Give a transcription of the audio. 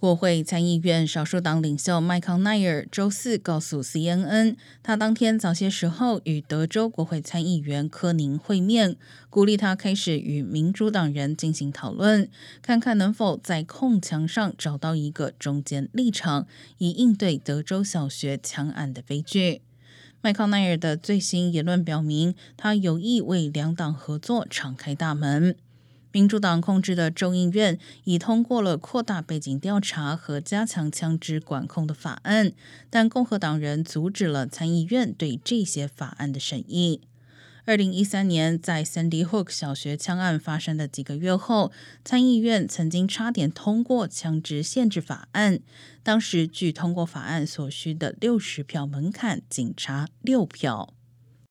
国会参议院少数党领袖麦康奈尔周四告诉 CNN，他当天早些时候与德州国会参议员科宁会面，鼓励他开始与民主党人进行讨论，看看能否在控墙上找到一个中间立场，以应对德州小学枪案的悲剧。麦康奈尔的最新言论表明，他有意为两党合作敞开大门。民主党控制的众议院已通过了扩大背景调查和加强枪支管控的法案，但共和党人阻止了参议院对这些法案的审议。二零一三年，在 Sandy Hook 小学枪案发生的几个月后，参议院曾经差点通过枪支限制法案，当时距通过法案所需的六十票门槛仅差六票。